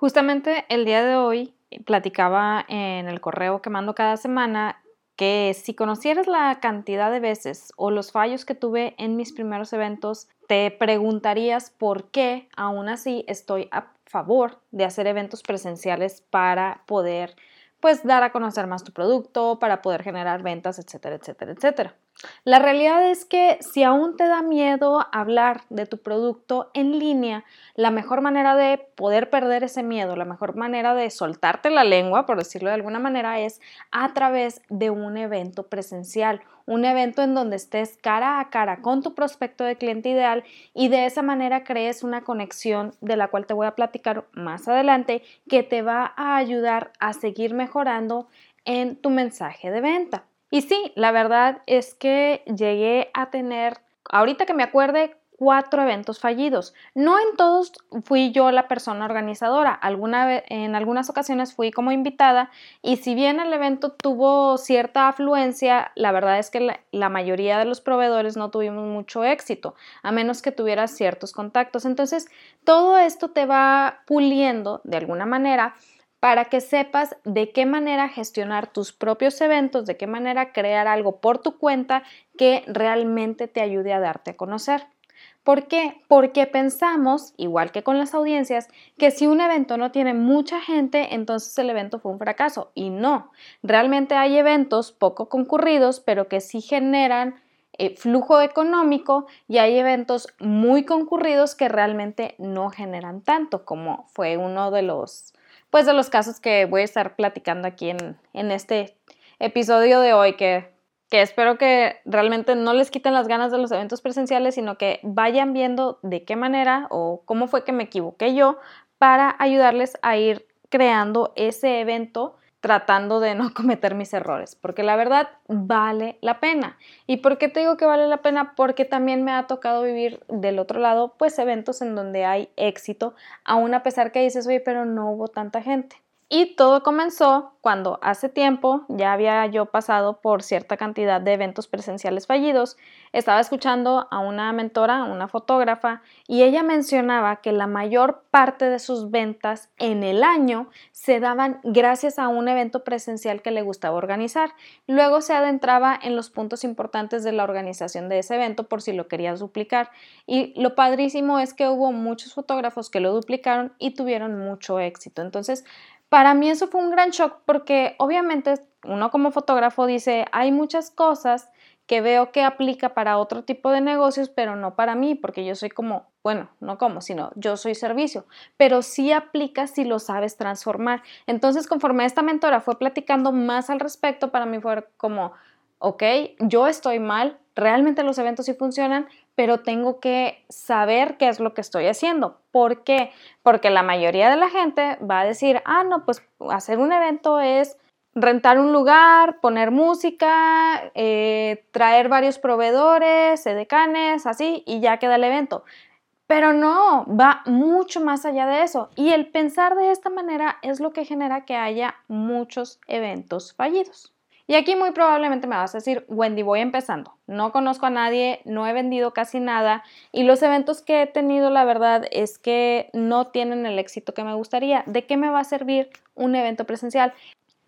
Justamente el día de hoy platicaba en el correo que mando cada semana que si conocieras la cantidad de veces o los fallos que tuve en mis primeros eventos, te preguntarías por qué aún así estoy a favor de hacer eventos presenciales para poder pues dar a conocer más tu producto, para poder generar ventas, etcétera, etcétera, etcétera. La realidad es que si aún te da miedo hablar de tu producto en línea, la mejor manera de poder perder ese miedo, la mejor manera de soltarte la lengua, por decirlo de alguna manera, es a través de un evento presencial, un evento en donde estés cara a cara con tu prospecto de cliente ideal y de esa manera crees una conexión de la cual te voy a platicar más adelante que te va a ayudar a seguir mejorando en tu mensaje de venta. Y sí, la verdad es que llegué a tener, ahorita que me acuerde, cuatro eventos fallidos. No en todos fui yo la persona organizadora, Alguna en algunas ocasiones fui como invitada y si bien el evento tuvo cierta afluencia, la verdad es que la, la mayoría de los proveedores no tuvimos mucho éxito, a menos que tuvieras ciertos contactos. Entonces, todo esto te va puliendo de alguna manera para que sepas de qué manera gestionar tus propios eventos, de qué manera crear algo por tu cuenta que realmente te ayude a darte a conocer. ¿Por qué? Porque pensamos, igual que con las audiencias, que si un evento no tiene mucha gente, entonces el evento fue un fracaso. Y no, realmente hay eventos poco concurridos, pero que sí generan eh, flujo económico y hay eventos muy concurridos que realmente no generan tanto, como fue uno de los pues de los casos que voy a estar platicando aquí en, en este episodio de hoy, que, que espero que realmente no les quiten las ganas de los eventos presenciales, sino que vayan viendo de qué manera o cómo fue que me equivoqué yo para ayudarles a ir creando ese evento tratando de no cometer mis errores, porque la verdad vale la pena. ¿Y por qué te digo que vale la pena? Porque también me ha tocado vivir del otro lado, pues eventos en donde hay éxito, aún a pesar que dices, oye, pero no hubo tanta gente. Y todo comenzó cuando hace tiempo ya había yo pasado por cierta cantidad de eventos presenciales fallidos. Estaba escuchando a una mentora, una fotógrafa, y ella mencionaba que la mayor parte de sus ventas en el año se daban gracias a un evento presencial que le gustaba organizar. Luego se adentraba en los puntos importantes de la organización de ese evento por si lo querías duplicar. Y lo padrísimo es que hubo muchos fotógrafos que lo duplicaron y tuvieron mucho éxito. Entonces, para mí eso fue un gran shock porque obviamente uno como fotógrafo dice, hay muchas cosas que veo que aplica para otro tipo de negocios, pero no para mí, porque yo soy como, bueno, no como, sino yo soy servicio, pero sí aplica si lo sabes transformar. Entonces, conforme esta mentora fue platicando más al respecto, para mí fue como, ok, yo estoy mal, realmente los eventos sí funcionan, pero tengo que saber qué es lo que estoy haciendo. ¿Por qué? Porque la mayoría de la gente va a decir, ah, no, pues hacer un evento es rentar un lugar, poner música, eh, traer varios proveedores, edecanes, así, y ya queda el evento. Pero no, va mucho más allá de eso. Y el pensar de esta manera es lo que genera que haya muchos eventos fallidos. Y aquí muy probablemente me vas a decir, Wendy, voy empezando. No conozco a nadie, no he vendido casi nada y los eventos que he tenido, la verdad, es que no tienen el éxito que me gustaría. ¿De qué me va a servir un evento presencial?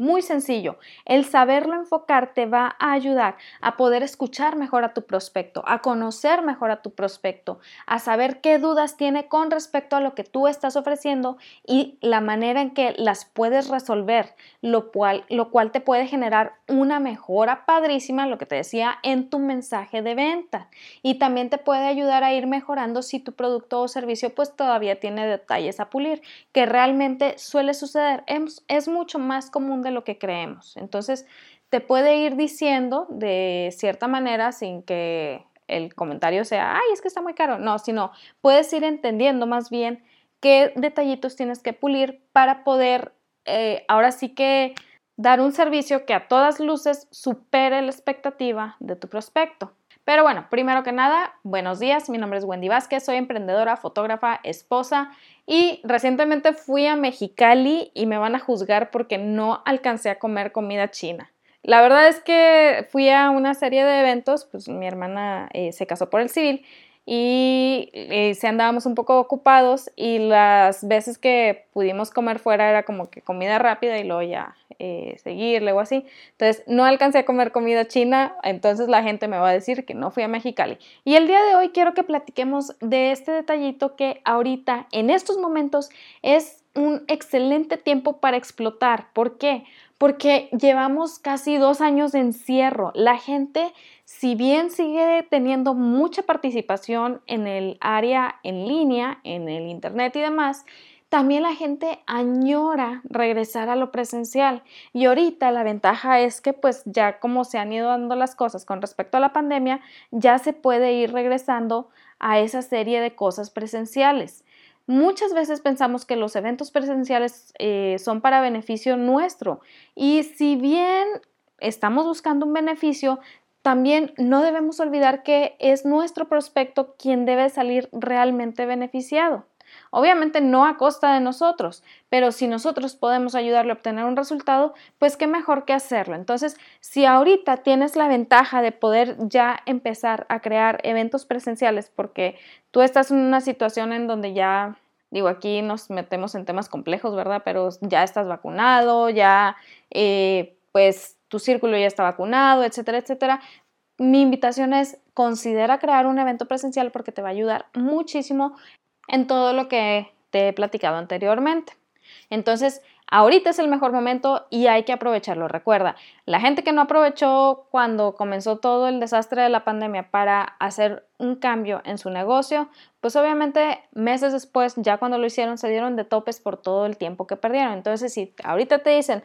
Muy sencillo, el saberlo enfocar te va a ayudar a poder escuchar mejor a tu prospecto, a conocer mejor a tu prospecto, a saber qué dudas tiene con respecto a lo que tú estás ofreciendo y la manera en que las puedes resolver, lo cual, lo cual te puede generar una mejora padrísima, lo que te decía, en tu mensaje de venta. Y también te puede ayudar a ir mejorando si tu producto o servicio pues todavía tiene detalles a pulir, que realmente suele suceder. Es, es mucho más común de lo que creemos. Entonces, te puede ir diciendo de cierta manera sin que el comentario sea, ay, es que está muy caro. No, sino puedes ir entendiendo más bien qué detallitos tienes que pulir para poder, eh, ahora sí que dar un servicio que a todas luces supere la expectativa de tu prospecto. Pero bueno, primero que nada, buenos días, mi nombre es Wendy Vázquez, soy emprendedora, fotógrafa, esposa y recientemente fui a Mexicali y me van a juzgar porque no alcancé a comer comida china. La verdad es que fui a una serie de eventos, pues mi hermana eh, se casó por el civil y, eh, andábamos un poco ocupados y las veces que pudimos comer fuera era como que comida rápida y luego ya eh, seguirle o así. Entonces no alcancé a comer comida china, entonces la gente me va a decir que no fui a Mexicali. Y el día de hoy quiero que platiquemos de este detallito que ahorita, en estos momentos, es un excelente tiempo para explotar. ¿Por qué? Porque llevamos casi dos años de encierro. La gente si bien sigue teniendo mucha participación en el área en línea, en el Internet y demás, también la gente añora regresar a lo presencial. Y ahorita la ventaja es que pues ya como se han ido dando las cosas con respecto a la pandemia, ya se puede ir regresando a esa serie de cosas presenciales. Muchas veces pensamos que los eventos presenciales eh, son para beneficio nuestro y si bien estamos buscando un beneficio, también no debemos olvidar que es nuestro prospecto quien debe salir realmente beneficiado. Obviamente no a costa de nosotros, pero si nosotros podemos ayudarle a obtener un resultado, pues qué mejor que hacerlo. Entonces, si ahorita tienes la ventaja de poder ya empezar a crear eventos presenciales porque tú estás en una situación en donde ya, digo, aquí nos metemos en temas complejos, ¿verdad? Pero ya estás vacunado, ya, eh, pues tu círculo ya está vacunado, etcétera, etcétera. Mi invitación es considera crear un evento presencial porque te va a ayudar muchísimo en todo lo que te he platicado anteriormente. Entonces, ahorita es el mejor momento y hay que aprovecharlo. Recuerda, la gente que no aprovechó cuando comenzó todo el desastre de la pandemia para hacer un cambio en su negocio, pues obviamente meses después, ya cuando lo hicieron, se dieron de topes por todo el tiempo que perdieron. Entonces, si ahorita te dicen,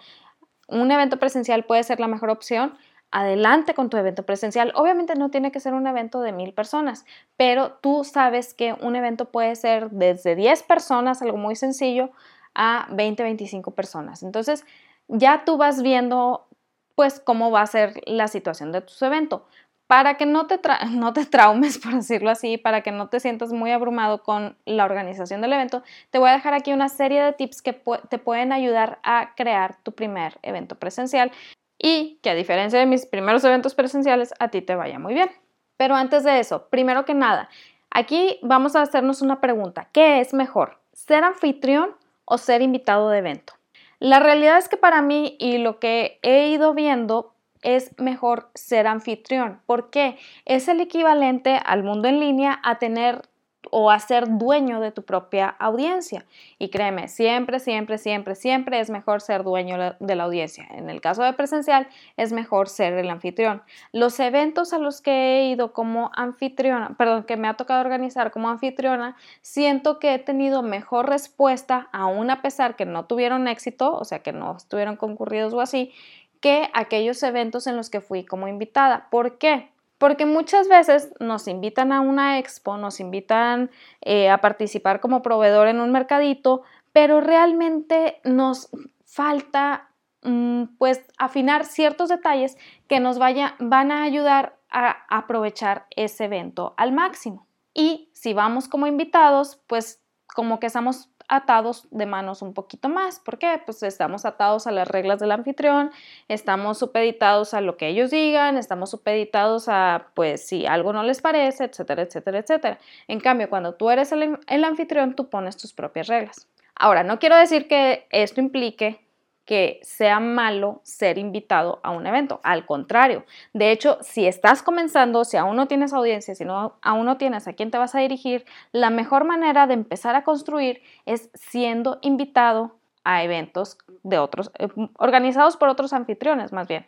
un evento presencial puede ser la mejor opción, adelante con tu evento presencial. Obviamente no tiene que ser un evento de mil personas, pero tú sabes que un evento puede ser desde 10 personas, algo muy sencillo, a 20, 25 personas. Entonces, ya tú vas viendo pues cómo va a ser la situación de tu evento para que no te, no te traumes, por decirlo así, para que no te sientas muy abrumado con la organización del evento, te voy a dejar aquí una serie de tips que te pueden ayudar a crear tu primer evento presencial y que a diferencia de mis primeros eventos presenciales, a ti te vaya muy bien. Pero antes de eso, primero que nada, aquí vamos a hacernos una pregunta. ¿Qué es mejor? ¿Ser anfitrión o ser invitado de evento? La realidad es que para mí y lo que he ido viendo es mejor ser anfitrión. ¿Por qué? Es el equivalente al mundo en línea a tener o a ser dueño de tu propia audiencia. Y créeme, siempre, siempre, siempre, siempre es mejor ser dueño de la audiencia. En el caso de presencial, es mejor ser el anfitrión. Los eventos a los que he ido como anfitriona, perdón, que me ha tocado organizar como anfitriona, siento que he tenido mejor respuesta, aún a pesar que no tuvieron éxito, o sea, que no estuvieron concurridos o así, que aquellos eventos en los que fui como invitada. ¿Por qué? Porque muchas veces nos invitan a una expo, nos invitan eh, a participar como proveedor en un mercadito, pero realmente nos falta mm, pues afinar ciertos detalles que nos vaya, van a ayudar a aprovechar ese evento al máximo. Y si vamos como invitados, pues como que estamos atados de manos un poquito más. ¿Por qué? Pues estamos atados a las reglas del anfitrión, estamos supeditados a lo que ellos digan, estamos supeditados a, pues, si algo no les parece, etcétera, etcétera, etcétera. En cambio, cuando tú eres el, el anfitrión, tú pones tus propias reglas. Ahora, no quiero decir que esto implique que sea malo ser invitado a un evento. Al contrario, de hecho, si estás comenzando, si aún no tienes audiencia, si aún no tienes a quién te vas a dirigir, la mejor manera de empezar a construir es siendo invitado a eventos de otros, eh, organizados por otros anfitriones más bien.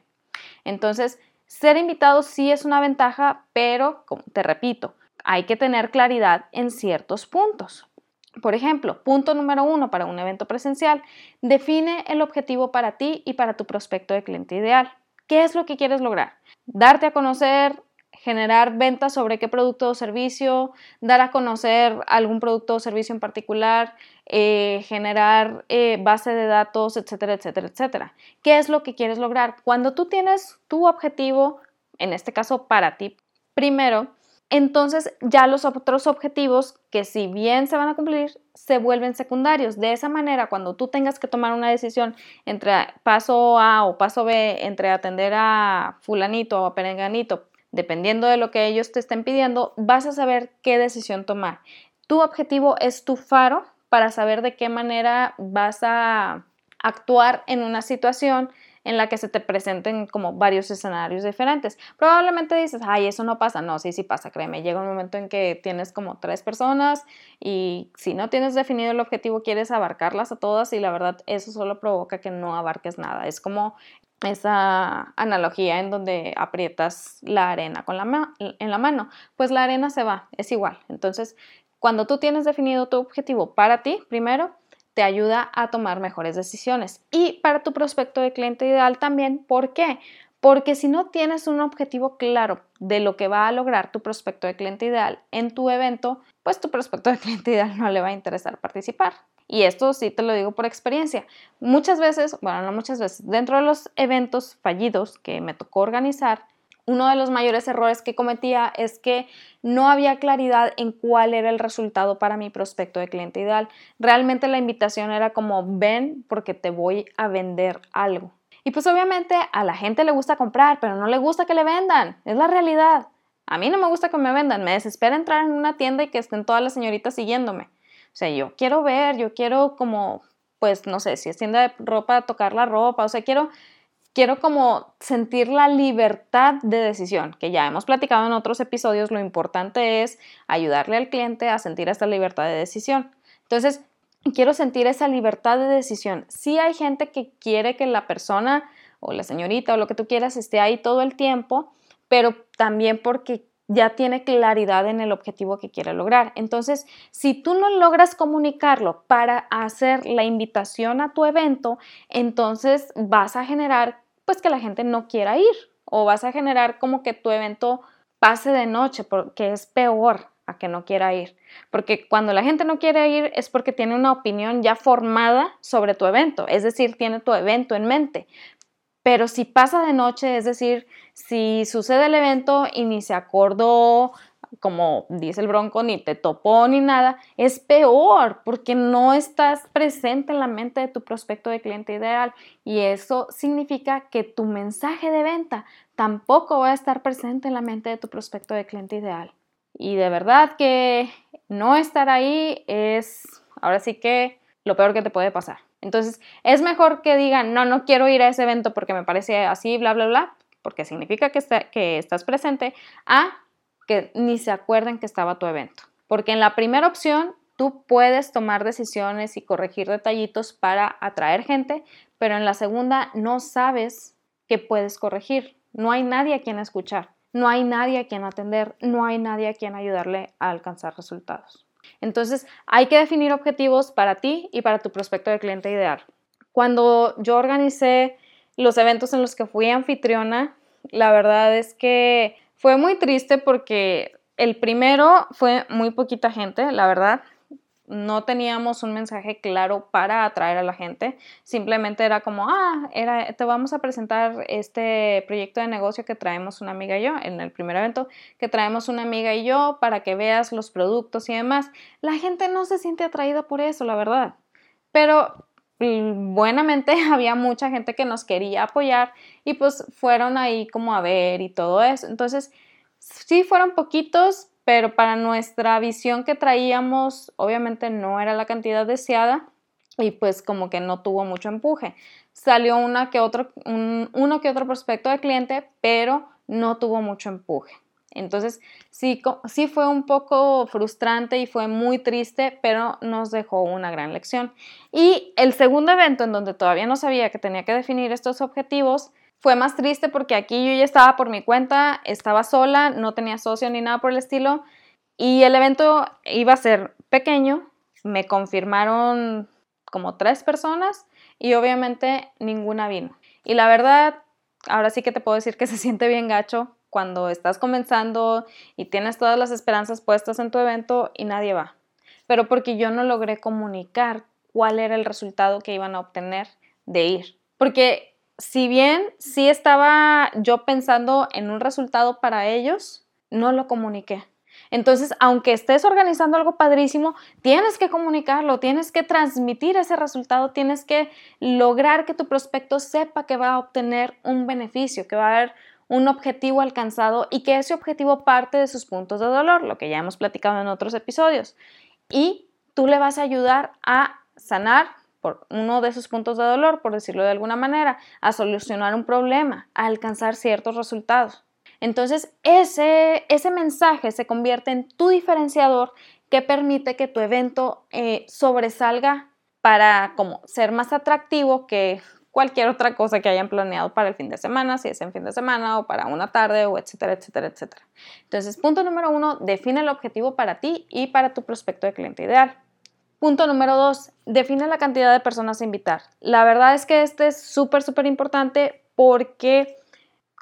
Entonces, ser invitado sí es una ventaja, pero, te repito, hay que tener claridad en ciertos puntos. Por ejemplo, punto número uno para un evento presencial, define el objetivo para ti y para tu prospecto de cliente ideal. ¿Qué es lo que quieres lograr? Darte a conocer, generar ventas sobre qué producto o servicio, dar a conocer algún producto o servicio en particular, eh, generar eh, base de datos, etcétera, etcétera, etcétera. ¿Qué es lo que quieres lograr? Cuando tú tienes tu objetivo, en este caso para ti, primero, entonces ya los otros objetivos que si bien se van a cumplir, se vuelven secundarios. De esa manera, cuando tú tengas que tomar una decisión entre paso A o paso B, entre atender a fulanito o a perenganito, dependiendo de lo que ellos te estén pidiendo, vas a saber qué decisión tomar. Tu objetivo es tu faro para saber de qué manera vas a actuar en una situación en la que se te presenten como varios escenarios diferentes. Probablemente dices, ay, eso no pasa. No, sí, sí pasa, créeme. Llega un momento en que tienes como tres personas y si no tienes definido el objetivo, quieres abarcarlas a todas y la verdad eso solo provoca que no abarques nada. Es como esa analogía en donde aprietas la arena con la en la mano. Pues la arena se va, es igual. Entonces, cuando tú tienes definido tu objetivo para ti, primero, te ayuda a tomar mejores decisiones. Y para tu prospecto de cliente ideal también, ¿por qué? Porque si no tienes un objetivo claro de lo que va a lograr tu prospecto de cliente ideal en tu evento, pues tu prospecto de cliente ideal no le va a interesar participar. Y esto sí te lo digo por experiencia. Muchas veces, bueno, no muchas veces, dentro de los eventos fallidos que me tocó organizar, uno de los mayores errores que cometía es que no había claridad en cuál era el resultado para mi prospecto de cliente ideal. Realmente la invitación era como ven porque te voy a vender algo. Y pues obviamente a la gente le gusta comprar, pero no le gusta que le vendan. Es la realidad. A mí no me gusta que me vendan. Me desespera entrar en una tienda y que estén todas las señoritas siguiéndome. O sea, yo quiero ver, yo quiero como, pues no sé, si es tienda de ropa, tocar la ropa. O sea, quiero quiero como sentir la libertad de decisión, que ya hemos platicado en otros episodios, lo importante es ayudarle al cliente a sentir esta libertad de decisión. Entonces, quiero sentir esa libertad de decisión. Si hay gente que quiere que la persona o la señorita o lo que tú quieras esté ahí todo el tiempo, pero también porque ya tiene claridad en el objetivo que quiere lograr. Entonces, si tú no logras comunicarlo para hacer la invitación a tu evento, entonces vas a generar pues que la gente no quiera ir o vas a generar como que tu evento pase de noche, porque es peor a que no quiera ir. Porque cuando la gente no quiere ir es porque tiene una opinión ya formada sobre tu evento, es decir, tiene tu evento en mente. Pero si pasa de noche, es decir, si sucede el evento y ni se acordó, como dice el bronco, ni te topó ni nada, es peor porque no estás presente en la mente de tu prospecto de cliente ideal y eso significa que tu mensaje de venta tampoco va a estar presente en la mente de tu prospecto de cliente ideal. Y de verdad que no estar ahí es ahora sí que lo peor que te puede pasar. Entonces, es mejor que digan, no, no quiero ir a ese evento porque me parece así, bla, bla, bla, porque significa que, estás presente, a que ni se acuerden que estaba tu evento. Porque en la primera opción, tú puedes tomar decisiones y corregir detallitos para atraer gente, pero en la segunda no sabes qué puedes corregir. No hay nadie a quien escuchar, no hay nadie a quien atender, no hay nadie a quien ayudarle a alcanzar resultados. Entonces, hay que definir objetivos para ti y para tu prospecto de cliente ideal. Cuando yo organicé los eventos en los que fui anfitriona, la verdad es que fue muy triste porque el primero fue muy poquita gente, la verdad no teníamos un mensaje claro para atraer a la gente, simplemente era como, ah, era, te vamos a presentar este proyecto de negocio que traemos una amiga y yo, en el primer evento, que traemos una amiga y yo para que veas los productos y demás. La gente no se siente atraída por eso, la verdad, pero mm, buenamente había mucha gente que nos quería apoyar y pues fueron ahí como a ver y todo eso. Entonces, sí fueron poquitos, pero para nuestra visión que traíamos, obviamente no era la cantidad deseada y pues como que no tuvo mucho empuje. Salió una que otro, uno que otro prospecto de cliente, pero no tuvo mucho empuje. Entonces sí, sí fue un poco frustrante y fue muy triste, pero nos dejó una gran lección. Y el segundo evento en donde todavía no sabía que tenía que definir estos objetivos, fue más triste porque aquí yo ya estaba por mi cuenta, estaba sola, no tenía socio ni nada por el estilo y el evento iba a ser pequeño. Me confirmaron como tres personas y obviamente ninguna vino. Y la verdad, ahora sí que te puedo decir que se siente bien gacho cuando estás comenzando y tienes todas las esperanzas puestas en tu evento y nadie va. Pero porque yo no logré comunicar cuál era el resultado que iban a obtener de ir. Porque si bien sí estaba yo pensando en un resultado para ellos, no lo comuniqué. Entonces, aunque estés organizando algo padrísimo, tienes que comunicarlo, tienes que transmitir ese resultado, tienes que lograr que tu prospecto sepa que va a obtener un beneficio, que va a haber un objetivo alcanzado y que ese objetivo parte de sus puntos de dolor, lo que ya hemos platicado en otros episodios. Y tú le vas a ayudar a sanar por uno de sus puntos de dolor, por decirlo de alguna manera, a solucionar un problema, a alcanzar ciertos resultados. Entonces, ese, ese mensaje se convierte en tu diferenciador que permite que tu evento eh, sobresalga para como ser más atractivo que cualquier otra cosa que hayan planeado para el fin de semana, si es en fin de semana o para una tarde o etcétera, etcétera, etcétera. Entonces, punto número uno, define el objetivo para ti y para tu prospecto de cliente ideal. Punto número dos, define la cantidad de personas a invitar. La verdad es que este es súper, súper importante porque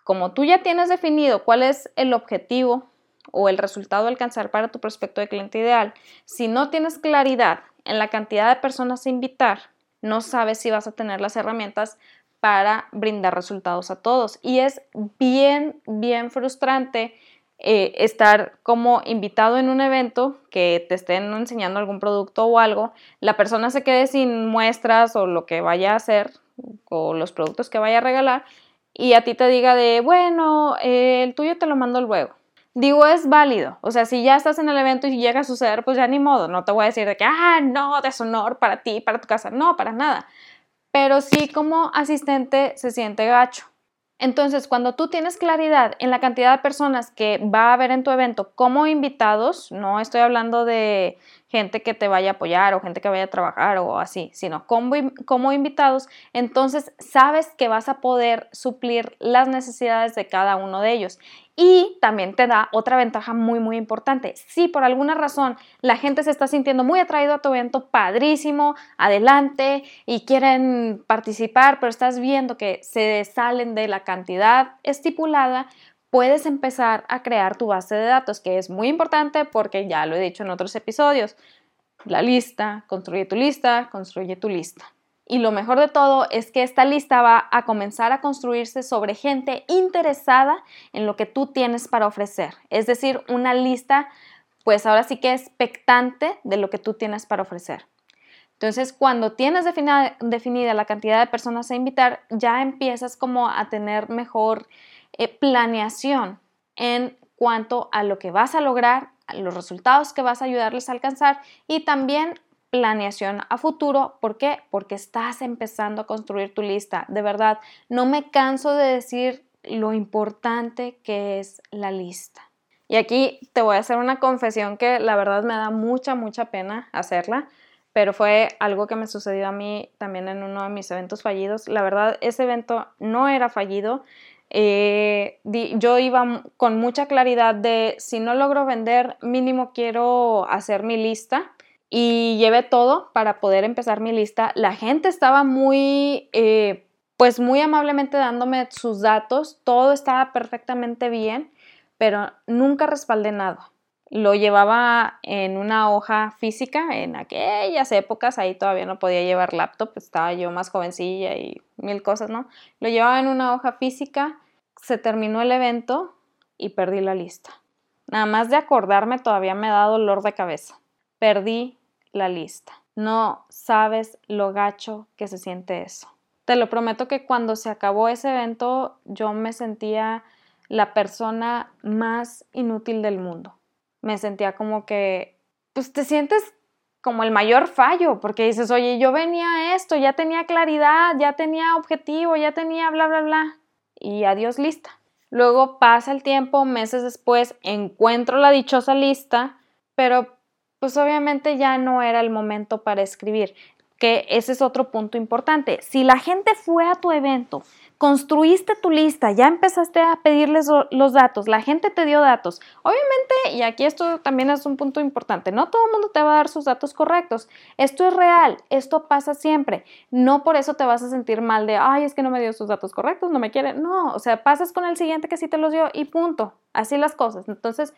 como tú ya tienes definido cuál es el objetivo o el resultado a alcanzar para tu prospecto de cliente ideal, si no tienes claridad en la cantidad de personas a invitar, no sabes si vas a tener las herramientas para brindar resultados a todos. Y es bien, bien frustrante eh, estar como invitado en un evento que te estén enseñando algún producto o algo, la persona se quede sin muestras o lo que vaya a hacer o los productos que vaya a regalar y a ti te diga de, bueno, eh, el tuyo te lo mando luego. Digo, es válido. O sea, si ya estás en el evento y llega a suceder, pues ya ni modo. No te voy a decir de que, ah, no, deshonor para ti, para tu casa. No, para nada. Pero sí como asistente se siente gacho. Entonces, cuando tú tienes claridad en la cantidad de personas que va a haber en tu evento como invitados, no estoy hablando de gente que te vaya a apoyar o gente que vaya a trabajar o así, sino como, invitados, entonces sabes que vas a poder suplir las necesidades de cada uno de ellos. Y también te da otra ventaja muy, muy importante. Si por alguna razón la gente se está sintiendo muy atraído a tu evento, padrísimo, adelante y quieren participar, pero estás viendo que se salen de la cantidad estipulada, puedes empezar a crear tu base de datos, que es muy importante porque ya lo he dicho en otros episodios. La lista, construye tu lista, construye tu lista. Y lo mejor de todo es que esta lista va a comenzar a construirse sobre gente interesada en lo que tú tienes para ofrecer. Es decir, una lista, pues ahora sí que expectante de lo que tú tienes para ofrecer. Entonces, cuando tienes definida, definida la cantidad de personas a invitar, ya empiezas como a tener mejor eh, planeación en cuanto a lo que vas a lograr, los resultados que vas a ayudarles a alcanzar y también planeación a futuro. ¿Por qué? Porque estás empezando a construir tu lista. De verdad, no me canso de decir lo importante que es la lista. Y aquí te voy a hacer una confesión que la verdad me da mucha, mucha pena hacerla, pero fue algo que me sucedió a mí también en uno de mis eventos fallidos. La verdad, ese evento no era fallido. Eh, yo iba con mucha claridad de si no logro vender, mínimo quiero hacer mi lista y llevé todo para poder empezar mi lista. La gente estaba muy, eh, pues muy amablemente dándome sus datos, todo estaba perfectamente bien, pero nunca respaldé nada. Lo llevaba en una hoja física, en aquellas épocas, ahí todavía no podía llevar laptop, estaba yo más jovencilla y mil cosas, ¿no? Lo llevaba en una hoja física, se terminó el evento y perdí la lista. Nada más de acordarme todavía me da dolor de cabeza. Perdí la lista. No sabes lo gacho que se siente eso. Te lo prometo que cuando se acabó ese evento yo me sentía la persona más inútil del mundo. Me sentía como que, pues te sientes como el mayor fallo, porque dices, oye, yo venía a esto, ya tenía claridad, ya tenía objetivo, ya tenía bla, bla, bla, y adiós lista. Luego pasa el tiempo, meses después, encuentro la dichosa lista, pero pues obviamente ya no era el momento para escribir, que ese es otro punto importante. Si la gente fue a tu evento, construiste tu lista, ya empezaste a pedirles los datos, la gente te dio datos. Obviamente, y aquí esto también es un punto importante, no todo el mundo te va a dar sus datos correctos. Esto es real, esto pasa siempre. No por eso te vas a sentir mal de, ay, es que no me dio sus datos correctos, no me quiere. No, o sea, pasas con el siguiente que sí te los dio y punto. Así las cosas. Entonces,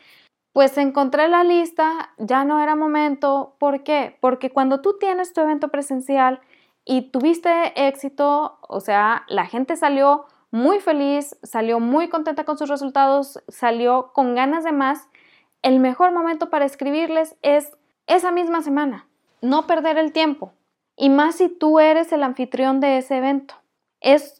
pues encontré la lista, ya no era momento. ¿Por qué? Porque cuando tú tienes tu evento presencial y tuviste éxito, o sea, la gente salió muy feliz, salió muy contenta con sus resultados, salió con ganas de más, el mejor momento para escribirles es esa misma semana. No perder el tiempo. Y más si tú eres el anfitrión de ese evento. Es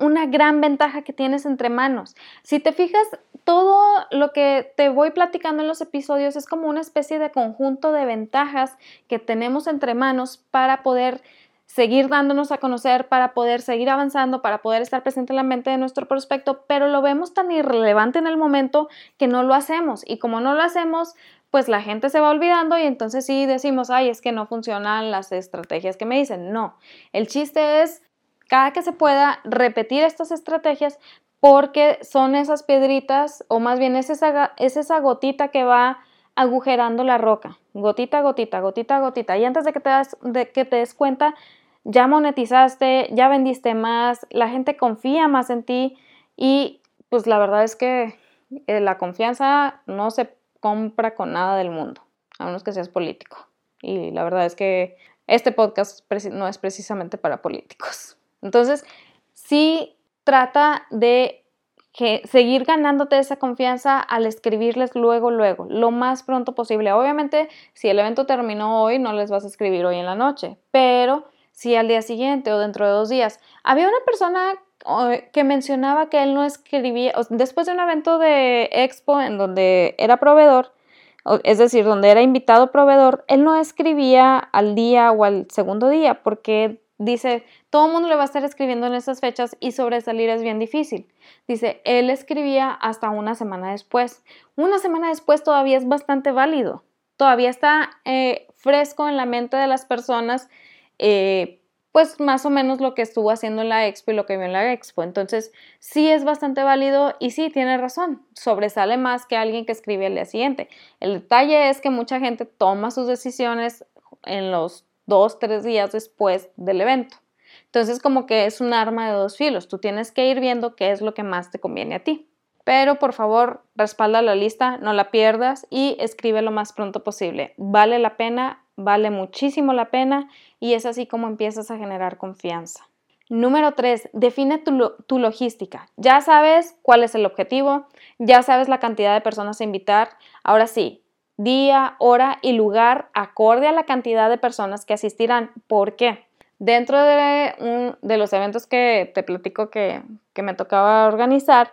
una gran ventaja que tienes entre manos. Si te fijas, todo lo que te voy platicando en los episodios es como una especie de conjunto de ventajas que tenemos entre manos para poder seguir dándonos a conocer, para poder seguir avanzando, para poder estar presente en la mente de nuestro prospecto, pero lo vemos tan irrelevante en el momento que no lo hacemos. Y como no lo hacemos, pues la gente se va olvidando y entonces sí decimos, ay, es que no funcionan las estrategias que me dicen. No, el chiste es cada que se pueda repetir estas estrategias porque son esas piedritas o más bien es esa, es esa gotita que va agujerando la roca, gotita, gotita, gotita, gotita. Y antes de que te, das, de que te des cuenta, ya monetizaste, ya vendiste más, la gente confía más en ti y pues la verdad es que eh, la confianza no se compra con nada del mundo, a menos que seas político. Y la verdad es que este podcast no es precisamente para políticos. Entonces, sí trata de seguir ganándote esa confianza al escribirles luego, luego, lo más pronto posible. Obviamente, si el evento terminó hoy, no les vas a escribir hoy en la noche, pero si al día siguiente o dentro de dos días. Había una persona que mencionaba que él no escribía, después de un evento de expo en donde era proveedor, es decir, donde era invitado proveedor, él no escribía al día o al segundo día porque dice, todo el mundo le va a estar escribiendo en esas fechas y sobresalir es bien difícil. Dice, él escribía hasta una semana después. Una semana después todavía es bastante válido. Todavía está eh, fresco en la mente de las personas, eh, pues más o menos lo que estuvo haciendo en la expo y lo que vio en la expo. Entonces, sí es bastante válido y sí, tiene razón. Sobresale más que alguien que escribe al día siguiente. El detalle es que mucha gente toma sus decisiones en los dos, tres días después del evento. Entonces como que es un arma de dos filos. Tú tienes que ir viendo qué es lo que más te conviene a ti. Pero por favor, respalda la lista, no la pierdas y escribe lo más pronto posible. Vale la pena, vale muchísimo la pena y es así como empiezas a generar confianza. Número 3. Define tu, tu, logística. Ya sabes cuál es el objetivo, ya sabes la cantidad de personas a invitar. Ahora sí, día, hora y lugar acorde a la cantidad de personas que asistirán. ¿Por qué? Dentro de, los eventos que te platico que, que me tocaba organizar,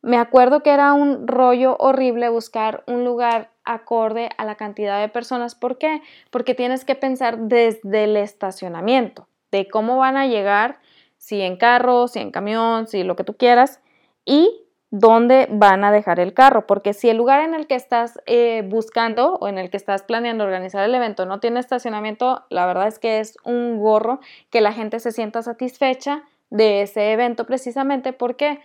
me acuerdo que era un rollo horrible buscar un lugar acorde a la cantidad de personas. ¿Por qué? Porque tienes que pensar desde el estacionamiento, de cómo van a llegar, si en carro, si en camión, si lo que tú quieras, y dónde van a dejar el carro, porque si el lugar en el que estás eh, buscando o en el que estás planeando organizar el evento no tiene estacionamiento, la verdad es que es un gorro que la gente se sienta satisfecha de ese evento precisamente. Porque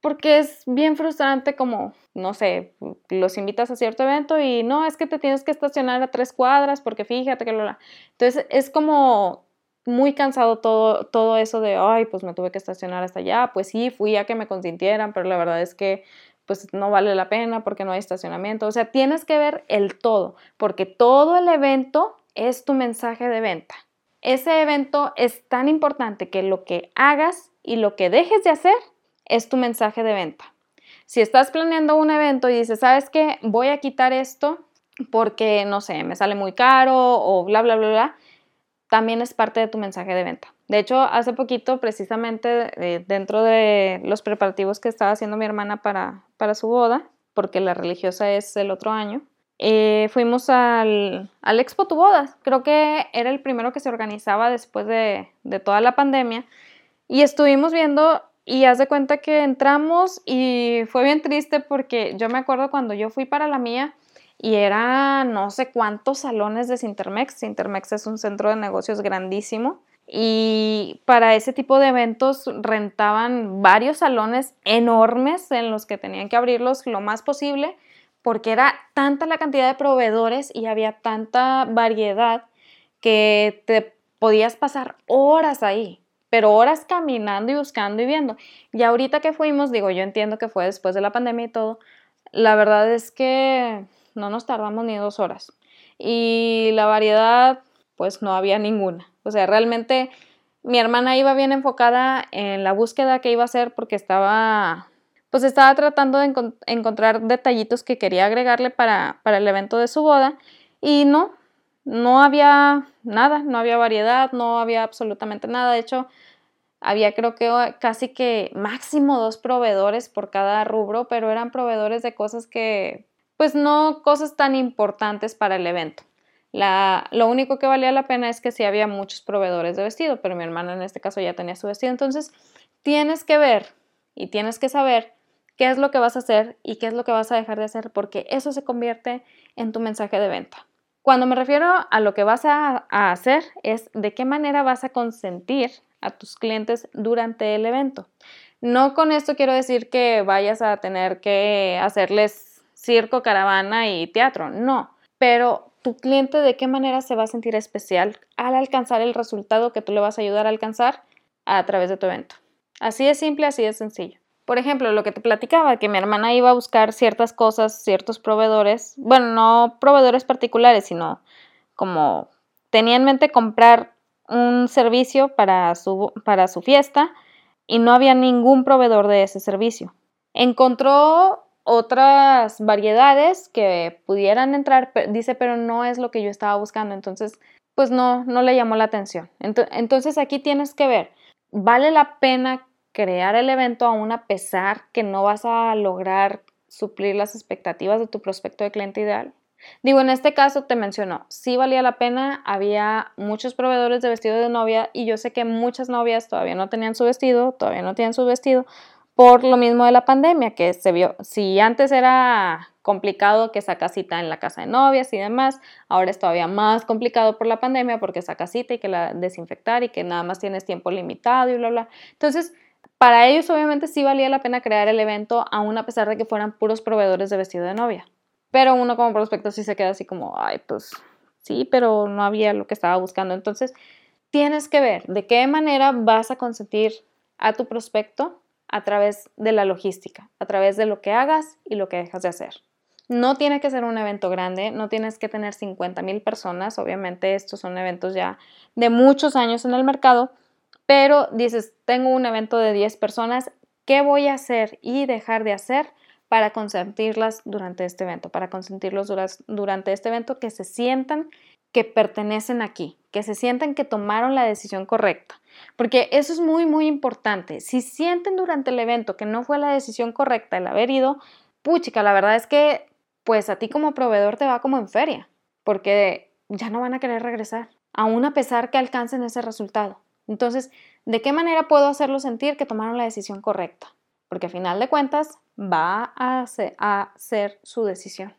porque es bien frustrante como, no sé, los invitas a cierto evento y no, es que te tienes que estacionar a tres cuadras porque fíjate que lo... Entonces es como muy cansado todo, todo eso de, ay, pues me tuve que estacionar hasta allá, pues sí, fui a que me consintieran, pero la verdad es que pues no vale la pena porque no hay estacionamiento. O sea, tienes que ver el todo, porque todo el evento es tu mensaje de venta. Ese evento es tan importante que lo que hagas y lo que dejes de hacer es tu mensaje de venta. Si estás planeando un evento y dices, ¿sabes qué? Voy a quitar esto porque, no sé, me sale muy caro o bla, bla, bla, bla también es parte de tu mensaje de venta. De hecho, hace poquito, precisamente eh, dentro de los preparativos que estaba haciendo mi hermana para, para su boda, porque la religiosa es el otro año, eh, fuimos al, al, Expo Tu Boda. Creo que era el primero que se organizaba después de, de toda la pandemia. Y estuvimos viendo y haz de cuenta que entramos y fue bien triste porque yo me acuerdo cuando yo fui para la mía, y era no sé cuántos salones de Sintermex. Sintermex es un centro de negocios grandísimo y para ese tipo de eventos rentaban varios salones enormes en los que tenían que abrirlos lo más posible porque era tanta la cantidad de proveedores y había tanta variedad que te podías pasar horas ahí, pero horas caminando y buscando y viendo. Y ahorita que fuimos, digo, yo entiendo que fue después de la pandemia y todo, la verdad es que no nos tardamos ni dos horas. Y la variedad, pues no había ninguna. O sea, realmente mi hermana iba bien enfocada en la búsqueda que iba a hacer porque estaba, pues estaba tratando de encontrar detallitos que quería agregarle para, para el evento de su boda. Y no, no había nada, no había variedad, no había absolutamente nada. De hecho, Había creo que casi que máximo dos proveedores por cada rubro, pero eran proveedores de cosas que, pues no cosas tan importantes para el evento. La, lo único que valía la pena es que sí había muchos proveedores de vestido, pero mi hermana en este caso ya tenía su vestido. Entonces, tienes que ver y tienes que saber qué es lo que vas a hacer y qué es lo que vas a dejar de hacer, porque eso se convierte en tu mensaje de venta. Cuando me refiero a lo que vas a, hacer es de qué manera vas a consentir a tus clientes durante el evento. No con esto quiero decir que vayas a tener que hacerles circo, caravana y teatro, no, pero tu cliente de qué manera se va a sentir especial al alcanzar el resultado que tú le vas a ayudar a alcanzar a través de tu evento. Así de simple, así de sencillo. Por ejemplo, lo que te platicaba, que mi hermana iba a buscar ciertas cosas, ciertos proveedores, bueno, no proveedores particulares, sino como tenía en mente comprar un servicio para su, para su fiesta y no había ningún proveedor de ese servicio. Encontró otras variedades que pudieran entrar, dice, pero no es lo que yo estaba buscando, entonces, pues no, no le llamó la atención. Entonces aquí tienes que ver, ¿vale la pena crear el evento aún a pesar que no vas a lograr suplir las expectativas de tu prospecto de cliente ideal? Digo, en este caso te mencionó, sí valía la pena, había muchos proveedores de vestido de novia y yo sé que muchas novias todavía no tenían su vestido, todavía no tienen su vestido por lo mismo de la pandemia, que se vio, si antes era complicado que saca cita en la casa de novias y demás, ahora es todavía más complicado por la pandemia porque saca cita y que la desinfectar y que nada más tienes tiempo limitado y bla, bla. Entonces, para ellos obviamente sí valía la pena crear el evento, aún a pesar de que fueran puros proveedores de vestido de novia. Pero uno como prospecto sí se queda así como, ay, pues sí, pero no había lo que estaba buscando. Entonces, tienes que ver de qué manera vas a consentir a tu prospecto a través de la logística, a través de lo que hagas y lo que dejas de hacer. No tiene que ser un evento grande, no tienes que tener 50 mil personas, obviamente estos son eventos ya de muchos años en el mercado, pero dices, tengo un evento de 10 personas, ¿qué voy a hacer y dejar de hacer para consentirlas durante este evento? Para consentirlos durante este evento que se sientan que pertenecen aquí, que se sientan que tomaron la decisión correcta. Porque eso es muy, muy importante. Si sienten durante el evento que no fue la decisión correcta el haber ido, puchica, la verdad es que pues a ti como proveedor te va como en feria, porque ya no van a querer regresar, aún a pesar que alcancen ese resultado. Entonces, ¿de qué manera puedo hacerlo sentir que tomaron la decisión correcta? Porque a final de cuentas va a ser, su decisión.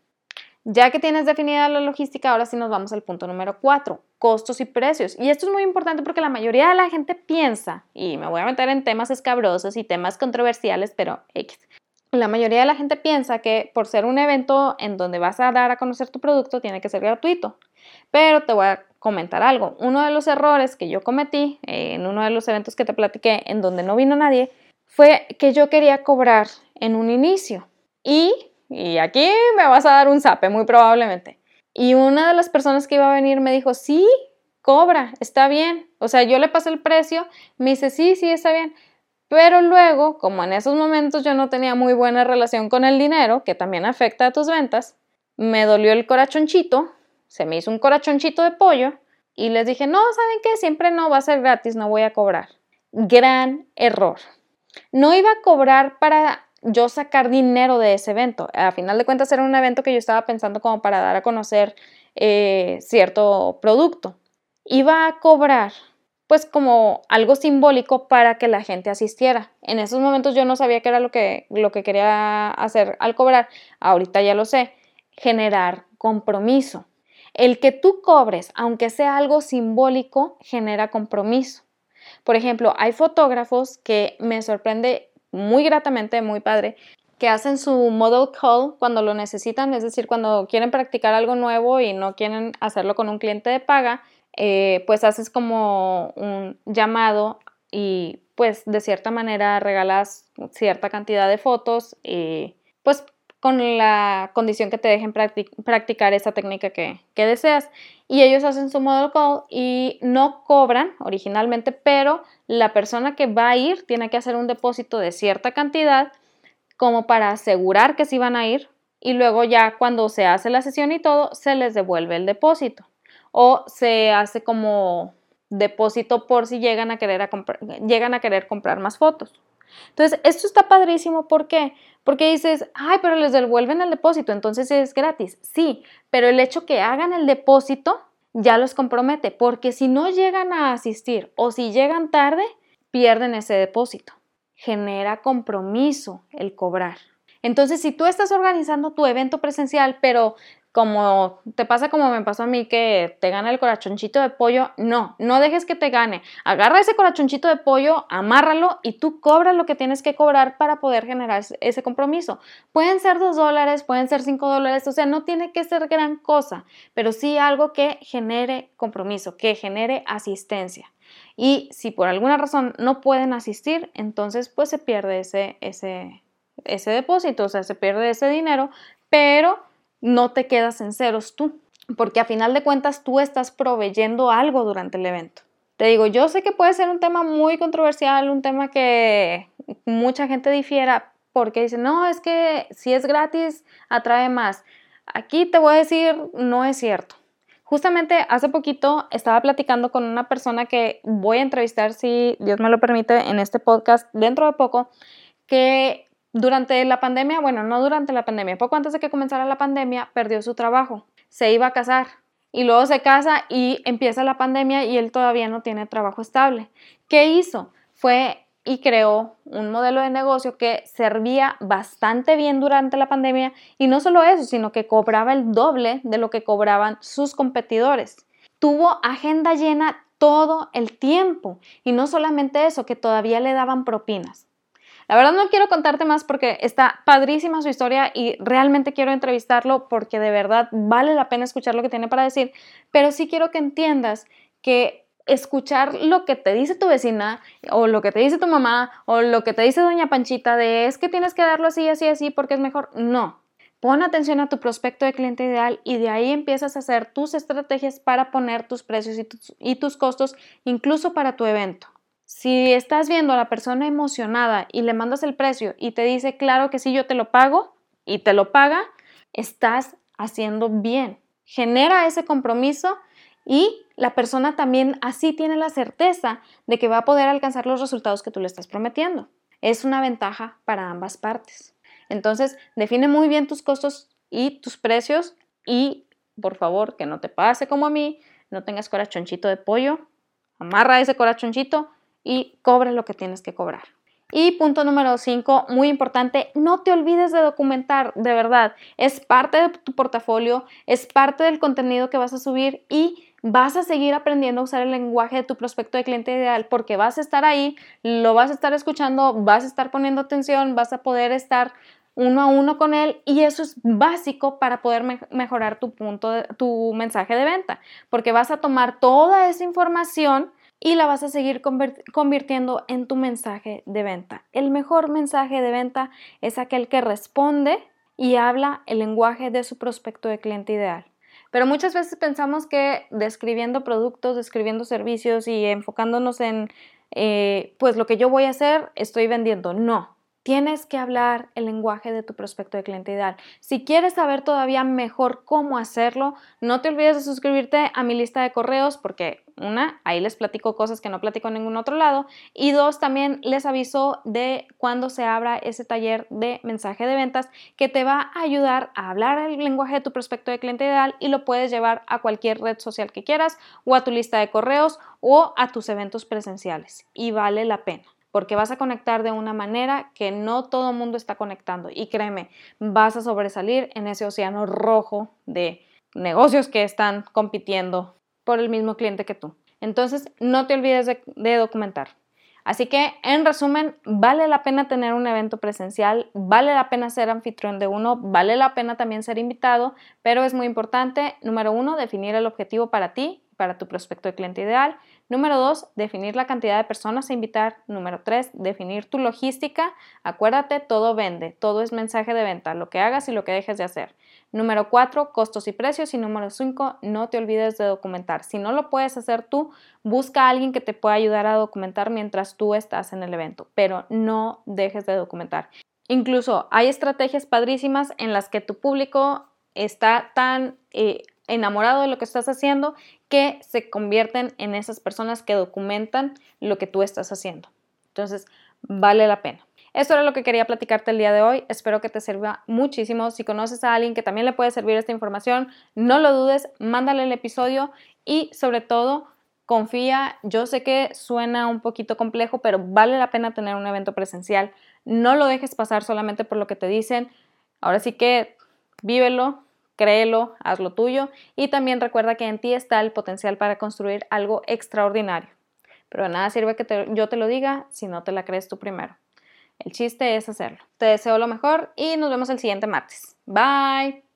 Ya que tienes definida la logística, ahora sí nos vamos al punto número cuatro, costos y precios. Y esto es muy importante porque la mayoría de la gente piensa, y me voy a meter en temas escabrosos y temas controversiales, pero X. La mayoría de la gente piensa que por ser un evento en donde vas a dar a conocer tu producto tiene que ser gratuito. Pero te voy a comentar algo. Uno de los errores que yo cometí eh, en uno de los eventos que te platiqué en donde no vino nadie fue que yo quería cobrar en un inicio. Y, y aquí me vas a dar un zape, muy probablemente. Y una de las personas que iba a venir me dijo, sí, cobra, está bien. O sea, yo le pasé el precio, me dice, sí, sí, está bien. Pero luego, como en esos momentos yo no tenía muy buena relación con el dinero, que también afecta a tus ventas, me dolió el corachonchito se me hizo un corachonchito de pollo y les dije, no, ¿saben qué? Siempre no va a ser gratis, no voy a cobrar. Gran error. No iba a cobrar para yo sacar dinero de ese evento. A final de cuentas era un evento que yo estaba pensando como para dar a conocer eh, cierto producto. Iba a cobrar pues como algo simbólico para que la gente asistiera. En esos momentos yo no sabía qué era lo que, lo que quería hacer al cobrar. Ahorita ya lo sé. Generar compromiso. El que tú cobres, aunque sea algo simbólico, genera compromiso. Por ejemplo, hay fotógrafos que me sorprende muy gratamente, muy padre, que hacen su model call cuando lo necesitan, es decir, cuando quieren practicar algo nuevo y no quieren hacerlo con un cliente de paga, eh, pues haces como un llamado y pues de cierta manera regalas cierta cantidad de fotos y pues con la condición que te dejen practicar esa técnica que, deseas. Y ellos hacen su model call y no cobran originalmente, pero la persona que va a ir tiene que hacer un depósito de cierta cantidad como para asegurar que sí van a ir y luego ya cuando se hace la sesión y todo, se les devuelve el depósito o se hace como depósito por si llegan a querer, llegan a querer comprar más fotos. Entonces, esto está padrísimo, ¿por qué? Porque dices, ay, pero les devuelven el depósito, entonces es gratis. Sí, pero el hecho que hagan el depósito ya los compromete, porque si no llegan a asistir o si llegan tarde, pierden ese depósito. Genera compromiso el cobrar. Entonces, si tú estás organizando tu evento presencial, pero como te pasa como me pasó a mí que te gana el corachoncito de pollo, no, no dejes que te gane. Agarra ese corachoncito de pollo, amárralo y tú cobras lo que tienes que cobrar para poder generar ese compromiso. Pueden ser dos dólares, pueden ser cinco dólares, o sea, no tiene que ser gran cosa, pero sí algo que genere compromiso, que genere asistencia. Y si por alguna razón no pueden asistir, entonces pues se pierde ese, ese, ese depósito, o sea, se pierde ese dinero, pero no te quedas en ceros tú, porque a final de cuentas tú estás proveyendo algo durante el evento. Te digo, yo sé que puede ser un tema muy controversial, un tema que mucha gente difiera porque dice, no, es que si es gratis, atrae más. Aquí te voy a decir, no es cierto. Justamente hace poquito estaba platicando con una persona que voy a entrevistar, si Dios me lo permite, en este podcast dentro de poco, que durante la pandemia, bueno, no durante la pandemia, poco antes de que comenzara la pandemia, perdió su trabajo, se iba a casar y luego se casa y empieza la pandemia y él todavía no tiene trabajo estable. ¿Qué hizo? Fue y creó un modelo de negocio que servía bastante bien durante la pandemia y no solo eso, sino que cobraba el doble de lo que cobraban sus competidores. Tuvo agenda llena todo el tiempo y no solamente eso, que todavía le daban propinas. La verdad no quiero contarte más porque está padrísima su historia y realmente quiero entrevistarlo porque de verdad vale la pena escuchar lo que tiene para decir, pero sí quiero que entiendas que escuchar lo que te dice tu vecina o lo que te dice tu mamá o lo que te dice doña Panchita de es que tienes que darlo así, así, así porque es mejor. No. Pon atención a tu prospecto de cliente ideal y de ahí empiezas a hacer tus estrategias para poner tus precios y tus, y tus costos incluso para tu evento. Si estás viendo a la persona emocionada y le mandas el precio y te dice, claro que sí, yo te lo pago y te lo paga, estás haciendo bien. Genera ese compromiso y la persona también así tiene la certeza de que va a poder alcanzar los resultados que tú le estás prometiendo. Es una ventaja para ambas partes. Entonces, define muy bien tus costos y tus precios y, por favor, que no te pase como a mí, no tengas corachoncito de pollo, amarra ese corachoncito y cobra lo que tienes que cobrar. Y punto número 5, muy importante, no te olvides de documentar, de verdad, es parte de tu portafolio, es parte del contenido que vas a subir y vas a seguir aprendiendo a usar el lenguaje de tu prospecto de cliente ideal porque vas a estar ahí, lo vas a estar escuchando, vas a estar poniendo atención, vas a poder estar uno a uno con él y eso es básico para poder mejorar tu punto, tu mensaje de venta, porque vas a tomar toda esa información y la vas a seguir convirtiendo en tu mensaje de venta. El mejor mensaje de venta es aquel que responde y habla el lenguaje de su prospecto de cliente ideal. Pero muchas veces pensamos que describiendo productos, describiendo servicios y enfocándonos en, eh, pues lo que yo voy a hacer, estoy vendiendo. No, Tienes que hablar el lenguaje de tu prospecto de cliente ideal. Si quieres saber todavía mejor cómo hacerlo, no te olvides de suscribirte a mi lista de correos porque una, ahí les platico cosas que no platico en ningún otro lado y dos, también les aviso de cuando se abra ese taller de mensaje de ventas que te va a ayudar a hablar el lenguaje de tu prospecto de cliente ideal y lo puedes llevar a cualquier red social que quieras o a tu lista de correos o a tus eventos presenciales y vale la pena porque vas a conectar de una manera que no todo mundo está conectando. Y créeme, vas a sobresalir en ese océano rojo de negocios que están compitiendo por el mismo cliente que tú. Entonces, no te olvides de, documentar. Así que, en resumen, vale la pena tener un evento presencial, vale la pena ser anfitrión de uno, vale la pena también ser invitado, pero es muy importante, número uno, definir el objetivo para ti, para tu prospecto de cliente ideal. Número dos, definir la cantidad de personas a invitar. Número tres, definir tu logística. Acuérdate, todo vende, todo es mensaje de venta, lo que hagas y lo que dejes de hacer. Número cuatro, costos y precios. Y número cinco, no te olvides de documentar. Si no lo puedes hacer tú, busca a alguien que te pueda ayudar a documentar mientras tú estás en el evento, pero no dejes de documentar. Incluso hay estrategias padrísimas en las que tu público está tan eh, enamorado de lo que estás haciendo que se convierten en esas personas que documentan lo que tú estás haciendo. Entonces, vale la pena. Esto era lo que quería platicarte el día de hoy. Espero que te sirva muchísimo. Si conoces a alguien que también le puede servir esta información, no lo dudes, mándale el episodio y sobre todo confía. Yo sé que suena un poquito complejo, pero vale la pena tener un evento presencial. No lo dejes pasar solamente por lo que te dicen. Ahora sí que vívelo, créelo, haz lo tuyo y también recuerda que en ti está el potencial para construir algo extraordinario. Pero nada sirve que yo te lo diga si no te la crees tú primero. El chiste es hacerlo. Te deseo lo mejor y nos vemos el siguiente martes. Bye.